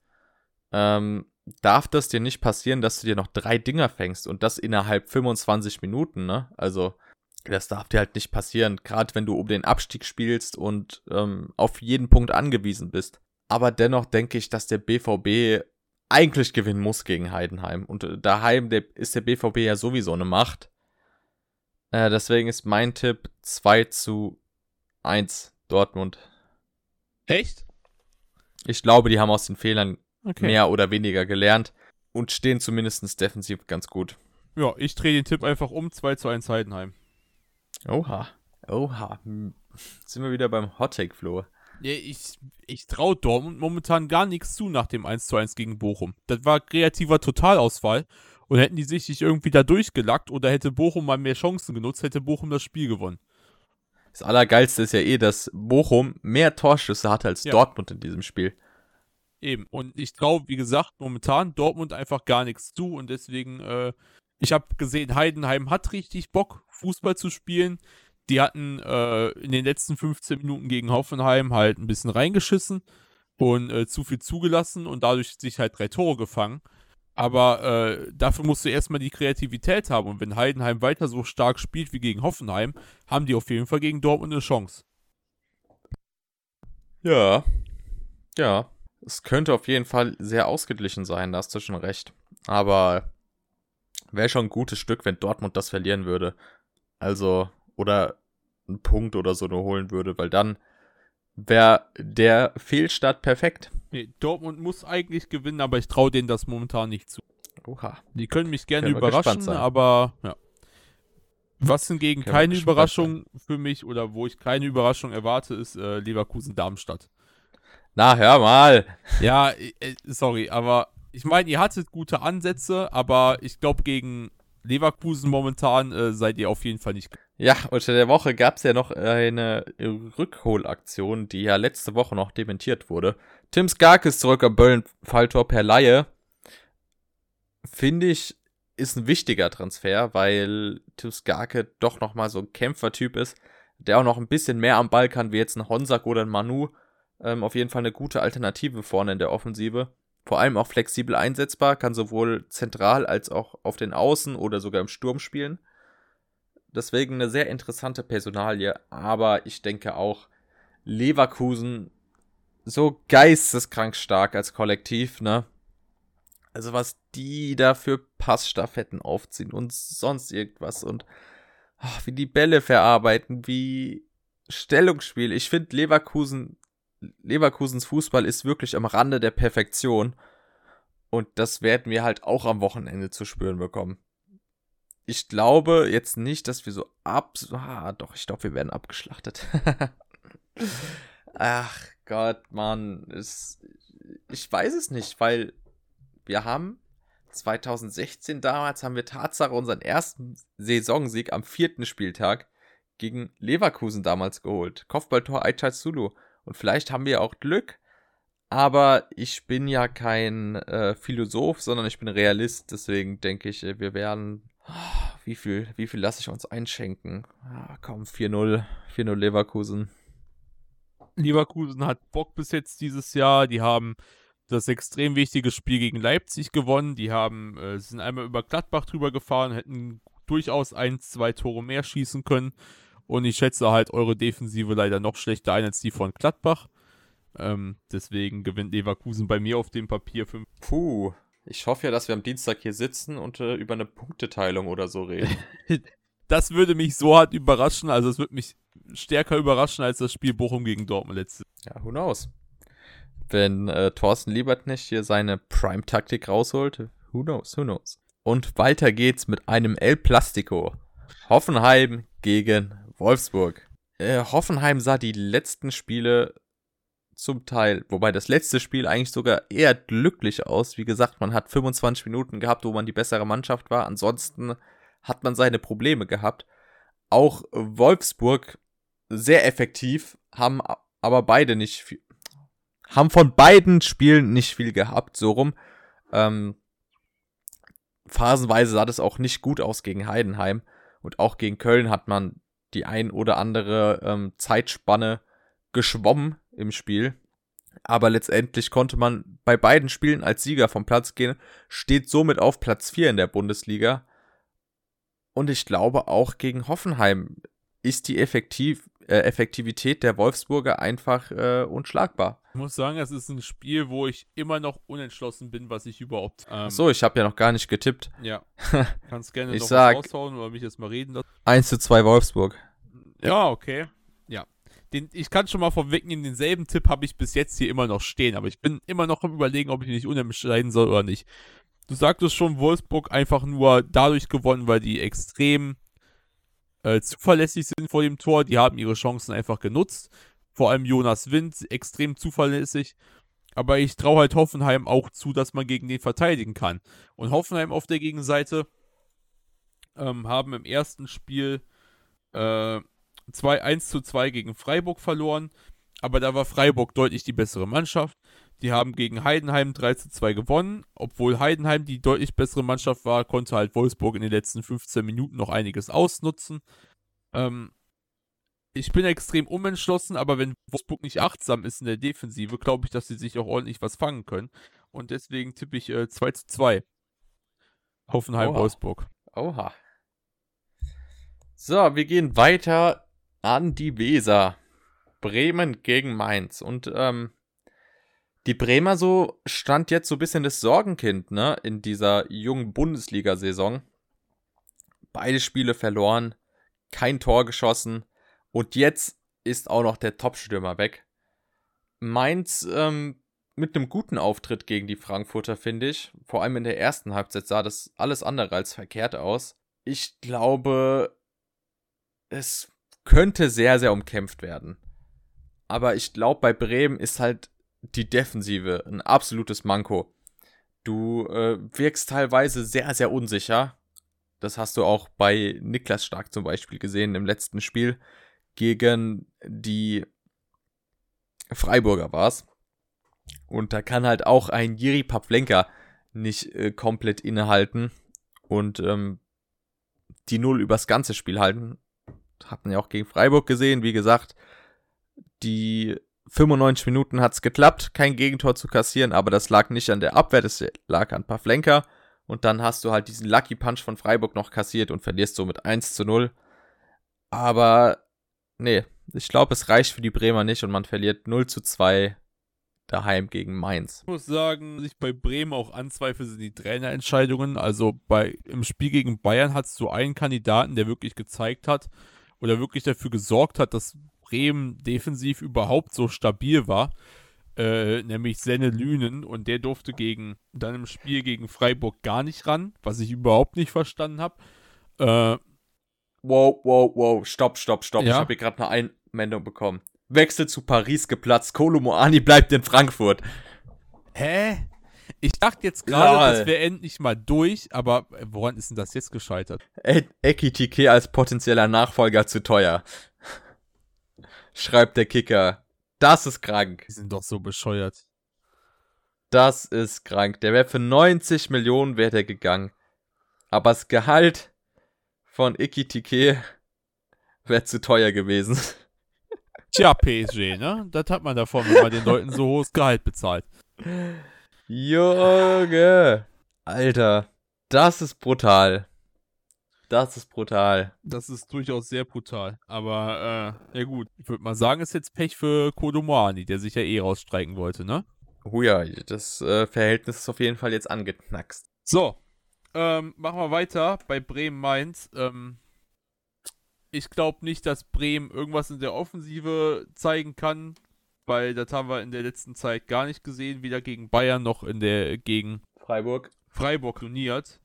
ähm, darf das dir nicht passieren, dass du dir noch drei Dinger fängst und das innerhalb 25 Minuten, ne? Also, das darf dir halt nicht passieren, gerade wenn du um den Abstieg spielst und ähm, auf jeden Punkt angewiesen bist. Aber dennoch denke ich, dass der BVB eigentlich gewinnen muss gegen Heidenheim. Und äh, daheim der, ist der BVB ja sowieso eine Macht. Äh, deswegen ist mein Tipp 2 zu 1 Dortmund. Echt? Ich glaube, die haben aus den Fehlern Okay. mehr oder weniger gelernt und stehen zumindest defensiv ganz gut. Ja, ich drehe den Tipp einfach um, 2 zu 1 Heidenheim. Oha. Oha. Hm. Sind wir wieder beim Hot Take Flo. Ja, ich, ich traue Dortmund momentan gar nichts zu nach dem 1 zu 1 gegen Bochum. Das war kreativer Totalausfall. Und hätten die sich nicht irgendwie da durchgelackt oder hätte Bochum mal mehr Chancen genutzt, hätte Bochum das Spiel gewonnen. Das Allergeilste ist ja eh, dass Bochum mehr Torschüsse hatte als Ja. Dortmund in diesem Spiel. Eben. Und ich traue, wie gesagt, momentan Dortmund einfach gar nichts zu. Und deswegen, äh, ich habe gesehen, Heidenheim hat richtig Bock, Fußball zu spielen. Die hatten äh, in den letzten 15 Minuten gegen Hoffenheim halt ein bisschen reingeschissen und äh, zu viel zugelassen und dadurch sich halt drei Tore gefangen. Aber äh, dafür musst du erstmal die Kreativität haben. Und wenn Heidenheim weiter so stark spielt wie gegen Hoffenheim, haben die auf jeden Fall gegen Dortmund eine Chance. Ja. Ja. Es könnte auf jeden Fall sehr ausgeglichen sein, da hast du schon recht. Aber wäre schon ein gutes Stück, wenn Dortmund das verlieren würde. Also, oder einen Punkt oder so nur holen würde, weil dann wäre der Fehlstart perfekt. Nee, Dortmund muss eigentlich gewinnen, aber ich traue denen das momentan nicht zu. Oha. Die können mich gerne Können überraschen, sein. aber ja. Was hingegen Können keine Überraschung für mich oder wo ich keine Überraschung erwarte, ist äh, Leverkusen-Darmstadt. Na, hör mal. Ja, äh, sorry, aber ich meine, ihr hattet gute Ansätze, aber ich glaube, gegen Leverkusen momentan äh, seid ihr auf jeden Fall nicht. Ja, unter der Woche gab es ja noch eine Rückholaktion, die ja letzte Woche noch dementiert wurde. Tim Skark ist zurück am Böllen-Falltor per Laie. Finde ich, ist ein wichtiger Transfer, weil Tim Skarke doch nochmal so ein Kämpfertyp ist, der auch noch ein bisschen mehr am Ball kann, wie jetzt ein Honsak oder ein Manu. Ähm, auf jeden Fall eine gute Alternative vorne in der Offensive. Vor allem auch flexibel einsetzbar, kann sowohl zentral als auch auf den Außen oder sogar im Sturm spielen. Deswegen eine sehr interessante Personalie, aber ich denke auch Leverkusen so geisteskrank stark als Kollektiv, ne? Also was die da für Passstaffetten aufziehen und sonst irgendwas und ach, wie die Bälle verarbeiten, wie Stellungsspiel. Ich finde Leverkusen Leverkusens Fußball ist wirklich am Rande der Perfektion und das werden wir halt auch am Wochenende zu spüren bekommen ich glaube jetzt nicht, dass wir so ab. Ah, doch, ich glaube, wir werden abgeschlachtet. Ach Gott, Mann. Es, ich weiß es nicht, weil wir haben 2016 damals haben wir Tatsache unseren ersten Saisonsieg am vierten Spieltag gegen Leverkusen damals geholt. Kopfballtor Aichai Zulu. Und vielleicht haben wir auch Glück, aber ich bin ja kein äh, Philosoph, sondern ich bin Realist. Deswegen denke ich, wir werden wie viel, wie viel lasse ich uns einschenken? Ah, komm, 4-0. 4-0 Leverkusen. Leverkusen hat Bock bis jetzt dieses Jahr. Die haben das extrem wichtige Spiel gegen Leipzig gewonnen. Die haben, äh, sind einmal über Gladbach drüber gefahren, hätten durchaus ein, zwei Tore mehr schießen können. Und ich schätze halt eure Defensive leider noch schlechter ein als die von Gladbach. Ähm, deswegen gewinnt Leverkusen bei mir auf dem Papier 5. Puh. Ich hoffe ja, dass wir am Dienstag hier sitzen und äh, über eine Punkteteilung oder so reden. das würde mich so hart überraschen. Also es würde mich stärker überraschen als das Spiel Bochum gegen Dortmund letztes. Ja, who knows? Wenn äh, Thorsten Liebert nicht hier seine Prime-Taktik rausholt, who knows, who knows. Und weiter geht's mit einem El Plastico. Hoffenheim gegen Wolfsburg. Äh, Hoffenheim sah die letzten Spiele zum Teil, wobei das letzte Spiel eigentlich sogar eher glücklich aus. Wie gesagt, man hat 25 Minuten gehabt, wo man die bessere Mannschaft war. Ansonsten hat man seine Probleme gehabt. Auch Wolfsburg sehr effektiv, haben aber beide nicht viel, haben von beiden Spielen nicht viel gehabt, so rum. Ähm, phasenweise sah das auch nicht gut aus gegen Heidenheim und auch gegen Köln hat man die ein oder andere ähm, Zeitspanne geschwommen im Spiel. Aber letztendlich konnte man bei beiden Spielen als Sieger vom Platz gehen, steht somit auf Platz 4 in der Bundesliga. Und ich glaube auch gegen Hoffenheim ist die Effektiv äh, Effektivität der Wolfsburger einfach äh, unschlagbar. Ich muss sagen, es ist ein Spiel, wo ich immer noch unentschlossen bin, was ich überhaupt. Ähm, so, ich habe ja noch gar nicht getippt. Ja. Kannst gerne ich noch sag, raushauen oder mich jetzt mal reden lassen. 1 zu 2 Wolfsburg. Ja, okay. Ja. Den, ich kann schon mal vorwegnehmen, denselben Tipp habe ich bis jetzt hier immer noch stehen, aber ich bin immer noch am überlegen, ob ich nicht unentscheiden soll oder nicht. Du sagtest schon, Wolfsburg einfach nur dadurch gewonnen, weil die extrem äh, zuverlässig sind vor dem Tor. Die haben ihre Chancen einfach genutzt. Vor allem Jonas Wind, extrem zuverlässig. Aber ich traue halt Hoffenheim auch zu, dass man gegen den verteidigen kann. Und Hoffenheim auf der Gegenseite ähm, haben im ersten Spiel äh, 2 1 zu 2 gegen Freiburg verloren. Aber da war Freiburg deutlich die bessere Mannschaft. Die haben gegen Heidenheim 3 zu 2 gewonnen. Obwohl Heidenheim die deutlich bessere Mannschaft war, konnte halt Wolfsburg in den letzten 15 Minuten noch einiges ausnutzen. Ähm, ich bin extrem unentschlossen, aber wenn Wolfsburg nicht achtsam ist in der Defensive, glaube ich, dass sie sich auch ordentlich was fangen können. Und deswegen tippe ich äh, 2 zu 2. Hoffenheim-Wolfsburg. Oha. So, wir gehen weiter an die Weser. Bremen gegen Mainz. Und ähm, die Bremer so stand jetzt so ein bisschen das Sorgenkind, ne, in dieser jungen Bundesliga-Saison. Beide Spiele verloren, kein Tor geschossen und jetzt ist auch noch der Top-Stürmer weg. Mainz ähm, mit einem guten Auftritt gegen die Frankfurter, finde ich. Vor allem in der ersten Halbzeit sah das alles andere als verkehrt aus. Ich glaube, es könnte sehr, sehr umkämpft werden. Aber ich glaube, bei Bremen ist halt die Defensive ein absolutes Manko. Du äh, wirkst teilweise sehr, sehr unsicher. Das hast du auch bei Niklas Stark zum Beispiel gesehen im letzten Spiel gegen die Freiburger war es. Und da kann halt auch ein Jiri Paplenka nicht äh, komplett innehalten und ähm, die Null übers ganze Spiel halten. Hatten ja auch gegen Freiburg gesehen, wie gesagt. Die 95 Minuten hat's geklappt, kein Gegentor zu kassieren, aber das lag nicht an der Abwehr, das lag an Pavlenka. Und dann hast du halt diesen Lucky Punch von Freiburg noch kassiert und verlierst so mit 1 zu 0. Aber nee, ich glaube, es reicht für die Bremer nicht und man verliert 0 zu 2 daheim gegen Mainz. Ich muss sagen, sich bei Bremen auch anzweifle, sind die Trainerentscheidungen. Also bei, im Spiel gegen Bayern hat es so einen Kandidaten, der wirklich gezeigt hat oder wirklich dafür gesorgt hat, dass Bremen defensiv überhaupt so stabil war, äh, nämlich Senne Lünen und der durfte gegen dann im Spiel gegen Freiburg gar nicht ran, was ich überhaupt nicht verstanden habe. Äh, wow, wow, wow, stopp, stopp, stopp. Ja? Ich habe hier gerade eine Einmeldung bekommen. Wechsel zu Paris geplatzt. Kolo Moani bleibt in Frankfurt. Hä? Ich dachte jetzt gerade, das wäre endlich mal durch, aber woran ist denn das jetzt gescheitert? Ekitike als potenzieller Nachfolger zu teuer schreibt der Kicker. Das ist krank. Die sind doch so bescheuert. Das ist krank. Der wäre für 90 Millionen wäre der gegangen. Aber das Gehalt von Ikitike wäre zu teuer gewesen. Tja, PSG, ne? Das hat man davon, wenn man den Leuten so hohes Gehalt bezahlt. Junge. Alter, das ist brutal. Das ist brutal. Das ist durchaus sehr brutal. Aber, äh, ja gut. Ich würde mal sagen, ist jetzt Pech für Kodomoani, der sich ja eh rausstreiken wollte, ne? Oh ja, das äh, Verhältnis ist auf jeden Fall jetzt angeknackst. So, ähm, machen wir weiter bei Bremen-Mainz. Ähm, ich glaube nicht, dass Bremen irgendwas in der Offensive zeigen kann, weil das haben wir in der letzten Zeit gar nicht gesehen, weder gegen Bayern noch in der gegen Freiburg. Freiburg turniert.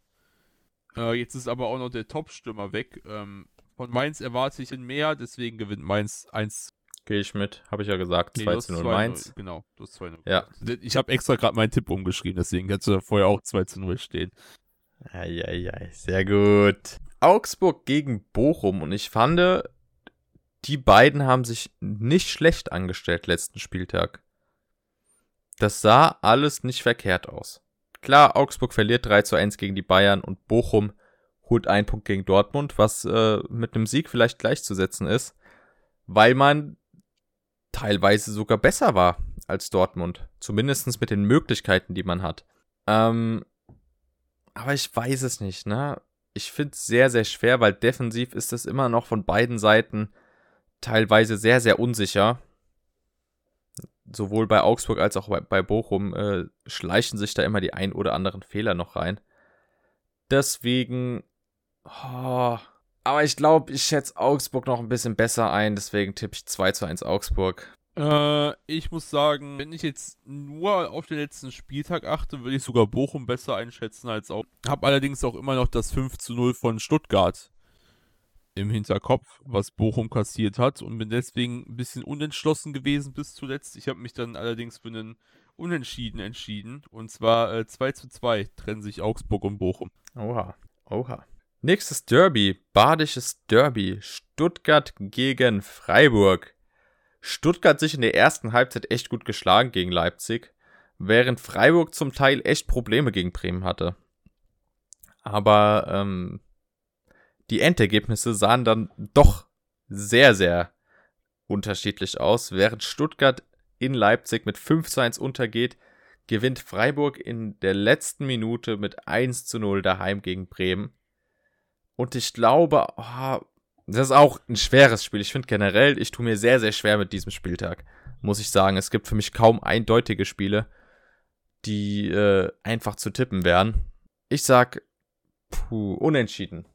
Äh, jetzt ist aber auch noch der Top-Stürmer weg. Ähm, von Mainz erwarte ich mehr, deswegen gewinnt Mainz 1 Gehe ich mit, habe ich ja gesagt. Nee, 2 du hast zu 0 2-0, Mainz. Genau, du hast 2-0. Ja. gesagt. Ich habe extra gerade meinen Tipp umgeschrieben, deswegen hätte da vorher auch 2 zu 0 stehen. Eieiei, sehr gut. Augsburg gegen Bochum und ich fand, die beiden haben sich nicht schlecht angestellt letzten Spieltag. Das sah alles nicht verkehrt aus. Klar, Augsburg verliert 3 zu 1 gegen die Bayern und Bochum holt einen Punkt gegen Dortmund, was äh, mit einem Sieg vielleicht gleichzusetzen ist, weil man teilweise sogar besser war als Dortmund. Zumindest mit den Möglichkeiten, die man hat. Ähm, aber ich weiß es nicht, ne? Ich finde es sehr, sehr schwer, weil defensiv ist es immer noch von beiden Seiten teilweise sehr, sehr unsicher. Sowohl bei Augsburg als auch bei, Bochum äh, schleichen sich da immer die ein oder anderen Fehler noch rein. Deswegen. Oh, aber ich glaube, ich schätze Augsburg noch ein bisschen besser ein, deswegen tippe ich 2 zu 1 Augsburg. Äh, ich muss sagen, wenn ich jetzt nur auf den letzten Spieltag achte, würde ich sogar Bochum besser einschätzen als auch. Hab allerdings auch immer noch das 5 zu 0 von Stuttgart im Hinterkopf, was Bochum kassiert hat und bin deswegen ein bisschen unentschlossen gewesen bis zuletzt. Ich habe mich dann allerdings für einen Unentschieden entschieden und zwar äh, 2 zu 2 trennen sich Augsburg und Bochum. Oha, oha. Nächstes Derby, badisches Derby, Stuttgart gegen Freiburg. Stuttgart sich in der ersten Halbzeit echt gut geschlagen gegen Leipzig, während Freiburg zum Teil echt Probleme gegen Bremen hatte. Aber ähm, die Endergebnisse sahen dann doch sehr, sehr unterschiedlich aus. Während Stuttgart in Leipzig mit 5 zu 1 untergeht, gewinnt Freiburg in der letzten Minute mit 1 zu 0 daheim gegen Bremen. Und ich glaube, oh, das ist auch ein schweres Spiel. Ich finde generell, ich tue mir sehr, sehr schwer mit diesem Spieltag, muss ich sagen. Es gibt für mich kaum eindeutige Spiele, die äh, einfach zu tippen wären. Ich sag, puh, unentschieden.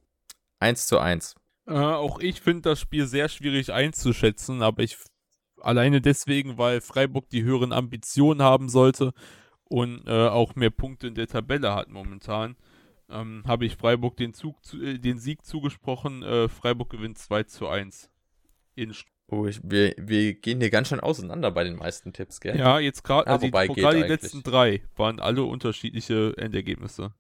1 zu 1. Äh, auch ich finde das Spiel sehr schwierig einzuschätzen, aber ich alleine deswegen, weil Freiburg die höheren Ambitionen haben sollte und äh, auch mehr Punkte in der Tabelle hat momentan, ähm, habe ich Freiburg den, Zug, zu, äh, den Sieg zugesprochen. Äh, Freiburg gewinnt 2 zu 1. In Oh, ich, wir, wir gehen hier ganz schön auseinander bei den meisten Tipps, gell? ja, jetzt gerade, also die, gerade die eigentlich. letzten drei waren alle unterschiedliche Endergebnisse.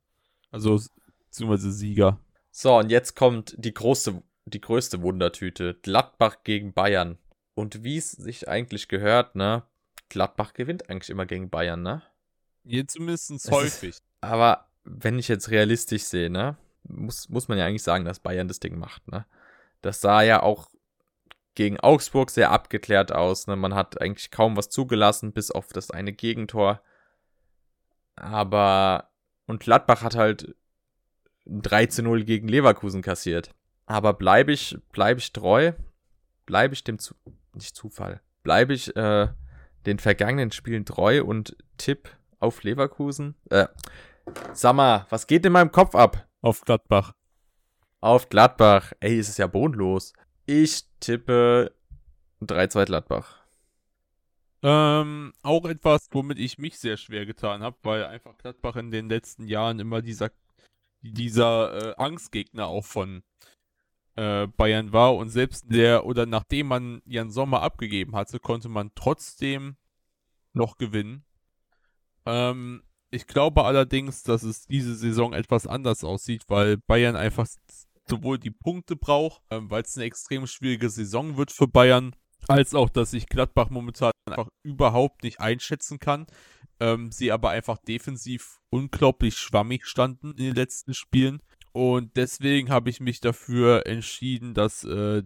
Also, beziehungsweise Sieger. So, und jetzt kommt die große, die größte Wundertüte. Gladbach gegen Bayern. Und wie es sich eigentlich gehört, ne? Gladbach gewinnt eigentlich immer gegen Bayern, ne? Hier zumindest ist- häufig. Aber wenn ich jetzt realistisch sehe, ne? Muss, muss man ja eigentlich sagen, dass Bayern das Ding macht, ne? Das sah ja auch gegen Augsburg sehr abgeklärt aus, ne? Man hat eigentlich kaum was zugelassen, bis auf das eine Gegentor. Aber, und Gladbach hat halt ein 3 zu 0 gegen Leverkusen kassiert. Aber bleibe ich, bleibe ich treu? Bleibe ich dem zu, nicht Zufall, bleibe ich äh, den vergangenen Spielen treu und tipp auf Leverkusen? Äh, sag mal, was geht in meinem Kopf ab? Auf Gladbach. Auf Gladbach. Ey, es ist ja bodenlos. Ich tippe 3-2 Gladbach. Ähm, auch etwas, womit ich mich sehr schwer getan habe, weil einfach Gladbach in den letzten Jahren immer dieser, dieser äh, Angstgegner auch von äh, Bayern war und selbst der oder nachdem man Jan Sommer abgegeben hatte, konnte man trotzdem noch gewinnen. Ähm, ich glaube allerdings, dass es diese Saison etwas anders aussieht, weil Bayern einfach sowohl die Punkte braucht, ähm, weil es eine extrem schwierige Saison wird für Bayern, als auch, dass ich Gladbach momentan einfach überhaupt nicht einschätzen kann. Ähm, sie aber einfach defensiv unglaublich schwammig standen in den letzten Spielen. Und deswegen habe ich mich dafür entschieden, dass äh,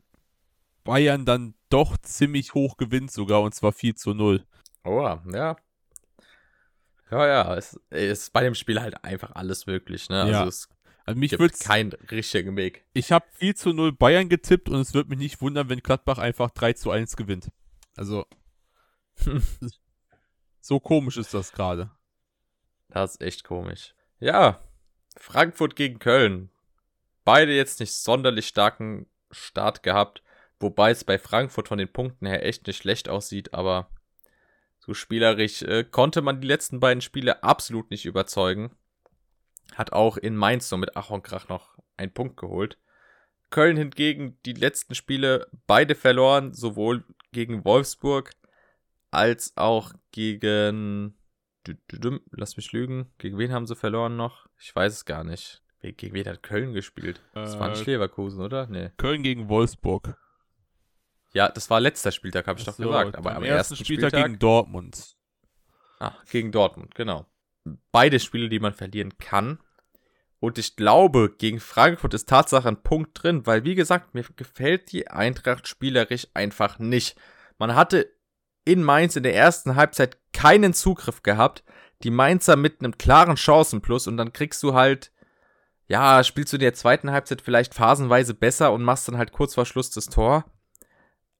Bayern dann doch ziemlich hoch gewinnt sogar, und zwar 4 zu 0. Oh, ja. Ja, ja, es ist bei dem Spiel halt einfach alles möglich, ne? Also Ja. es Also mich Gibt keinen richtigen Weg. ich habe 4 zu 0 Bayern getippt und es wird mich nicht wundern, wenn Gladbach einfach 3 zu 1 gewinnt. Also, so komisch ist das gerade. Das ist echt komisch. Ja, Frankfurt gegen Köln. Beide jetzt nicht sonderlich starken Start gehabt, wobei es bei Frankfurt von den Punkten her echt nicht schlecht aussieht, aber so spielerisch äh, konnte man die letzten beiden Spiele absolut nicht überzeugen. Hat auch in Mainz nur mit Ach und Krach noch einen Punkt geholt. Köln hingegen die letzten Spiele beide verloren, sowohl gegen Wolfsburg als auch gegen. Lass mich lügen. Gegen wen haben sie verloren noch? Ich weiß es gar nicht. Gegen wen hat Köln gespielt? Das war nicht Äh, Leverkusen, oder? Nee. Köln gegen Wolfsburg. Ja, das war letzter Spieltag, habe ich doch So, gesagt. Aber am ersten Spieltag, gegen Dortmund. Ah, gegen Dortmund, genau. Beide Spiele, die man verlieren kann. Und ich glaube, gegen Frankfurt ist Tatsache ein Punkt drin, weil, wie gesagt, mir gefällt die Eintracht spielerisch einfach nicht. Man hatte in Mainz in der ersten Halbzeit keinen Zugriff gehabt. Die Mainzer mit einem klaren Chancenplus und dann kriegst du halt, ja, spielst du in der zweiten Halbzeit vielleicht phasenweise besser und machst dann halt kurz vor Schluss das Tor.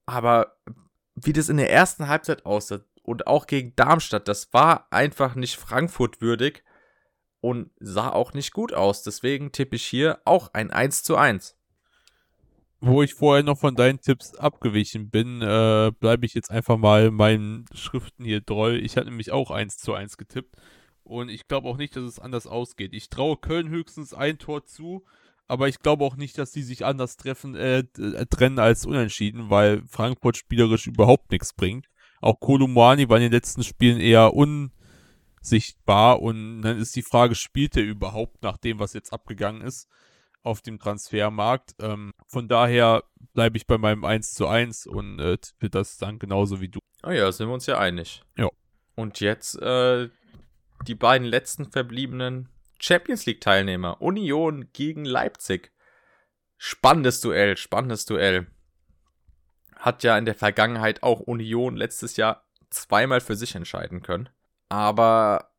Aber wie das in der ersten Halbzeit aussah und auch gegen Darmstadt, das war einfach nicht Frankfurt würdig und sah auch nicht gut aus. Deswegen tippe ich hier auch ein 1 zu 1. Wo ich vorher noch von deinen Tipps abgewichen bin, äh, bleibe ich jetzt einfach mal meinen Schriften hier treu. Ich hatte nämlich auch 1 zu 1 getippt. Und ich glaube auch nicht, dass es anders ausgeht. Ich traue Köln höchstens ein Tor zu, aber ich glaube auch nicht, dass die sich anders treffen, äh, äh, trennen als unentschieden, weil Frankfurt spielerisch überhaupt nichts bringt. Auch Kolumani war in den letzten Spielen eher unsichtbar und dann ist die Frage, spielt er überhaupt nach dem, was jetzt abgegangen ist? auf dem Transfermarkt. Ähm, von daher bleibe ich bei meinem 1 zu 1 und äh, tippe das dann genauso wie du. Oh ja, sind wir uns ja einig. Ja. Und jetzt äh, die beiden letzten verbliebenen Champions League Teilnehmer. Union gegen Leipzig. Spannendes Duell, spannendes Duell. Hat ja in der Vergangenheit auch Union letztes Jahr zweimal für sich entscheiden können. Aber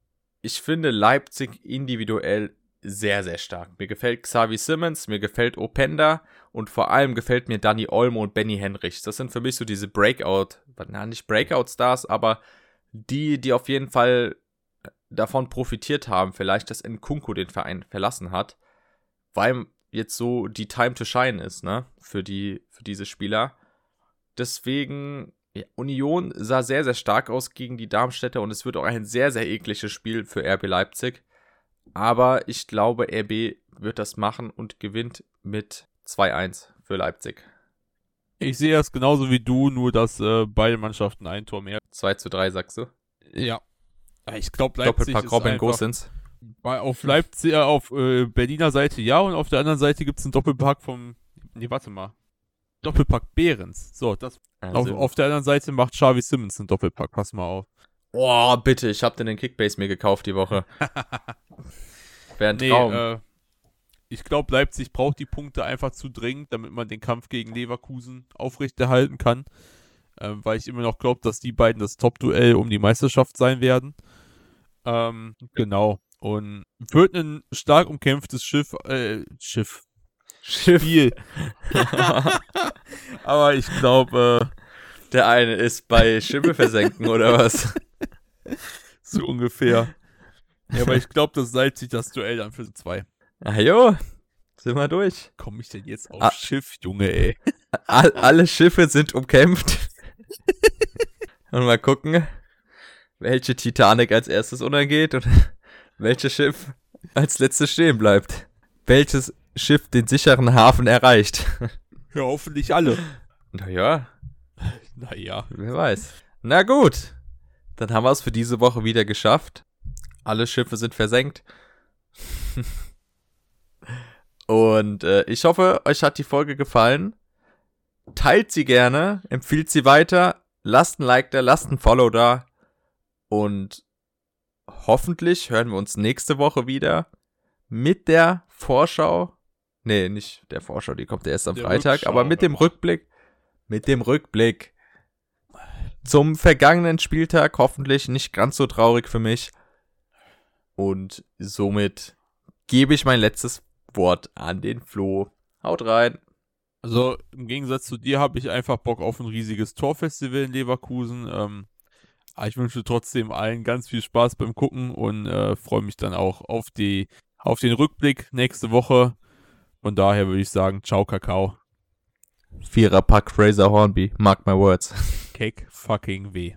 ich finde Leipzig individuell sehr, sehr stark. Mir gefällt Xavi Simmons, mir gefällt Openda und vor allem gefällt mir Danny Olmo und Benny Henrichs. Das sind für mich so diese Breakout, na nicht Breakout-Stars, aber die, die auf jeden Fall davon profitiert haben, vielleicht, dass Nkunku den Verein verlassen hat, weil jetzt so die Time to Shine ist, ne, für die, für diese Spieler. Deswegen, ja, Union sah sehr, sehr stark aus gegen die Darmstädter und es wird auch ein sehr, sehr ekliges Spiel für RB Leipzig. Aber ich glaube, RB wird das machen und gewinnt mit 2-1 für Leipzig. Ich sehe das genauso wie du, nur dass äh, beide Mannschaften ein Tor mehr. 2 zu 3, sagst du? Ja. Ich glaube, Leipzig Doppelpack ist Robin einfach, Gosens. auf Leipzig, äh, auf äh, Berliner Seite ja und auf der anderen Seite gibt es einen Doppelpack vom, nee, warte mal. Doppelpack Behrens. So, das, auf, Also, auf der anderen Seite macht Xavi Simmons einen Doppelpack. Pass mal auf. oh, bitte, ich habe den in Kickbase mir gekauft die Woche. Wäre ein Nee, Traum. äh, ich glaube, Leipzig braucht die Punkte einfach zu dringend, damit man den Kampf gegen Leverkusen aufrechterhalten kann. Ähm, weil ich immer noch glaube, dass die beiden das Top-Duell um die Meisterschaft sein werden. Ähm, genau. Und wird ein stark umkämpftes Schiff, äh, Schiff, Schiff. Spiel. Aber ich glaube, Der eine ist bei Schiffe versenken oder was? äh, so ungefähr. Ja, aber ich glaube, dass Leipzig das Duell dann für zwei. Ah jo, sind wir durch. Komme ich denn jetzt auf Ah. Schiff, Junge, ey? All, alle Schiffe sind umkämpft. Und mal gucken, welche Titanic als erstes untergeht und welches Schiff als letztes stehen bleibt. Welches Schiff den sicheren Hafen erreicht. Ja, hoffentlich alle. Naja, Naja. wer weiß. Na gut, dann haben wir es für diese Woche wieder geschafft. Alle Schiffe sind versenkt. Und äh, ich hoffe, euch hat die Folge gefallen. Teilt sie gerne, empfiehlt sie weiter, lasst ein Like da, lasst ein Follow da. Und hoffentlich hören wir uns nächste Woche wieder mit der Vorschau. Nee, nicht der Vorschau, die kommt erst am Der Freitag, Rückschau, aber mit dem. Rückblick. Mit dem Rückblick zum vergangenen Spieltag. Hoffentlich nicht ganz so traurig für mich. Und somit gebe ich mein letztes Wort an den Flo. Haut rein. Also im Gegensatz zu dir habe ich einfach Bock auf ein riesiges Torfestival in Leverkusen. Ähm, aber ich wünsche trotzdem allen ganz viel Spaß beim Gucken und äh, freue mich dann auch auf, die, auf den Rückblick nächste Woche. Von daher würde ich sagen, ciao Kakao. Vierer Pack Fraser Hornby, mark my words. Cake fucking weh.